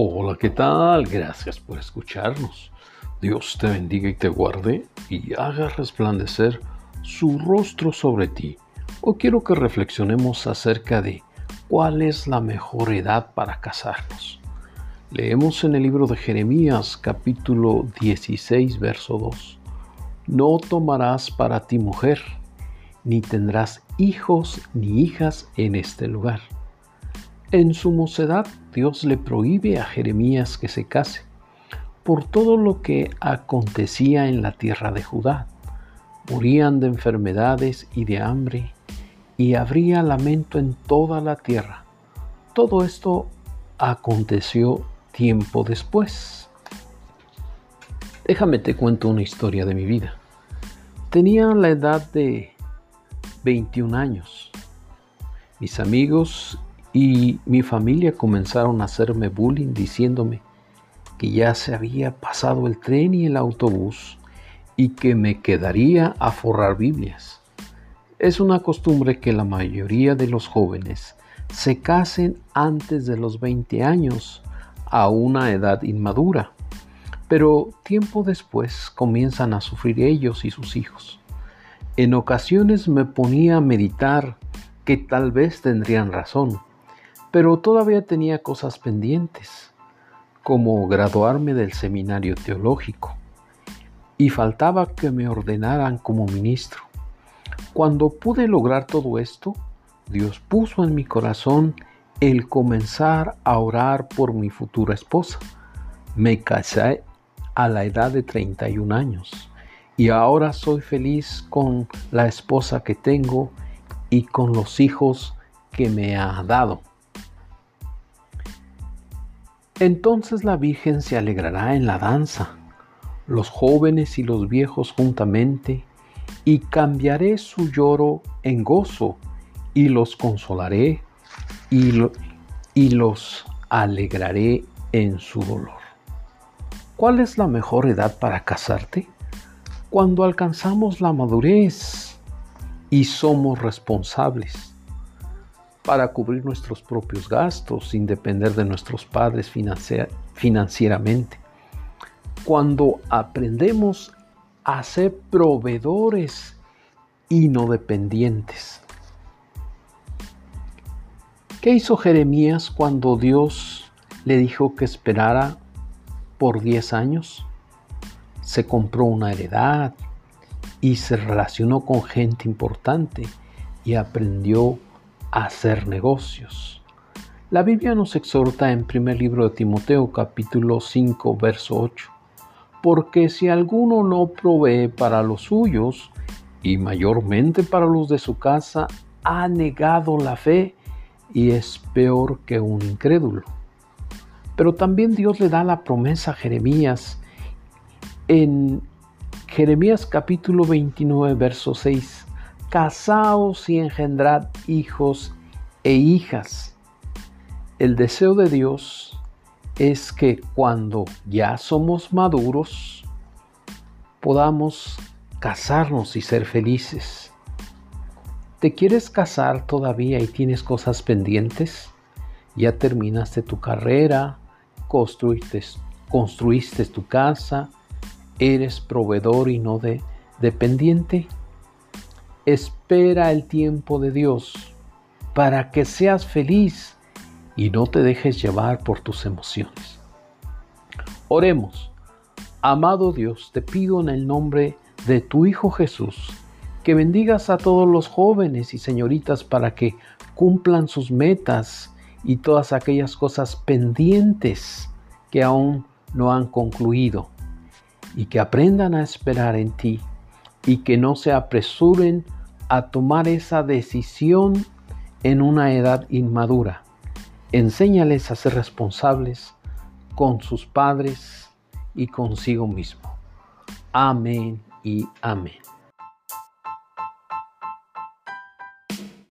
Hola, ¿qué tal? Gracias por escucharnos. Dios te bendiga y te guarde y haga resplandecer su rostro sobre ti. Hoy quiero que reflexionemos acerca de cuál es la mejor edad para casarnos. Leemos en el libro de Jeremías capítulo 16 verso 2. No tomarás para ti mujer, ni tendrás hijos ni hijas en este lugar en su mocedad, Dios le prohíbe a Jeremías que se case por todo lo que acontecía en la tierra de Judá. Morían de enfermedades y de hambre, y habría lamento en toda la tierra. Todo esto aconteció tiempo después. Déjame te cuento una historia de mi vida. Tenía la edad de 21 años. Mis amigos y mi familia comenzaron a hacerme bullying diciéndome que ya se había pasado el tren y el autobús y que me quedaría a forrar Biblias. Es una costumbre que la mayoría de los jóvenes se casen antes de los 20 años a una edad inmadura, pero tiempo después comienzan a sufrir ellos y sus hijos. En ocasiones me ponía a meditar que tal vez tendrían razón, pero todavía tenía cosas pendientes, como graduarme del seminario teológico, y faltaba que me ordenaran como ministro. Cuando pude lograr todo esto, Dios puso en mi corazón el comenzar a orar por mi futura esposa. Me casé a la edad de 31 años y ahora soy feliz con la esposa que tengo y con los hijos que me ha dado. Entonces la Virgen se alegrará en la danza, los jóvenes y los viejos juntamente, y cambiaré su lloro en gozo, y los consolaré, y, y los alegraré en su dolor. ¿Cuál es la mejor edad para casarte? Cuando alcanzamos la madurez y somos responsables para cubrir nuestros propios gastos sin depender de nuestros padres financieramente. Cuando aprendemos a ser proveedores y no dependientes. ¿Qué hizo Jeremías cuando Dios le dijo que esperara por 10 años? Se compró una heredad y se relacionó con gente importante y aprendió hacer negocios. La Biblia nos exhorta en primer libro de Timoteo capítulo 5 verso 8, porque si alguno no provee para los suyos y mayormente para los de su casa, ha negado la fe y es peor que un incrédulo. Pero también Dios le da la promesa a Jeremías en Jeremías capítulo 29 verso 6 casaos y engendrad hijos e hijas. El deseo de Dios es que cuando ya somos maduros podamos casarnos y ser felices. ¿Te quieres casar todavía y tienes cosas pendientes? ¿Ya terminaste tu carrera? ¿Construiste, construiste tu casa? ¿Eres proveedor y no de, dependiente? Espera el tiempo de Dios para que seas feliz y no te dejes llevar por tus emociones. Oremos. Amado Dios, te pido en el nombre de tu Hijo Jesús que bendigas a todos los jóvenes y señoritas para que cumplan sus metas y todas aquellas cosas pendientes que aún no han concluido y que aprendan a esperar en ti y que no se apresuren a tomar esa decisión en una edad inmadura. Enséñales a ser responsables con sus padres y consigo mismo. Amén y amén.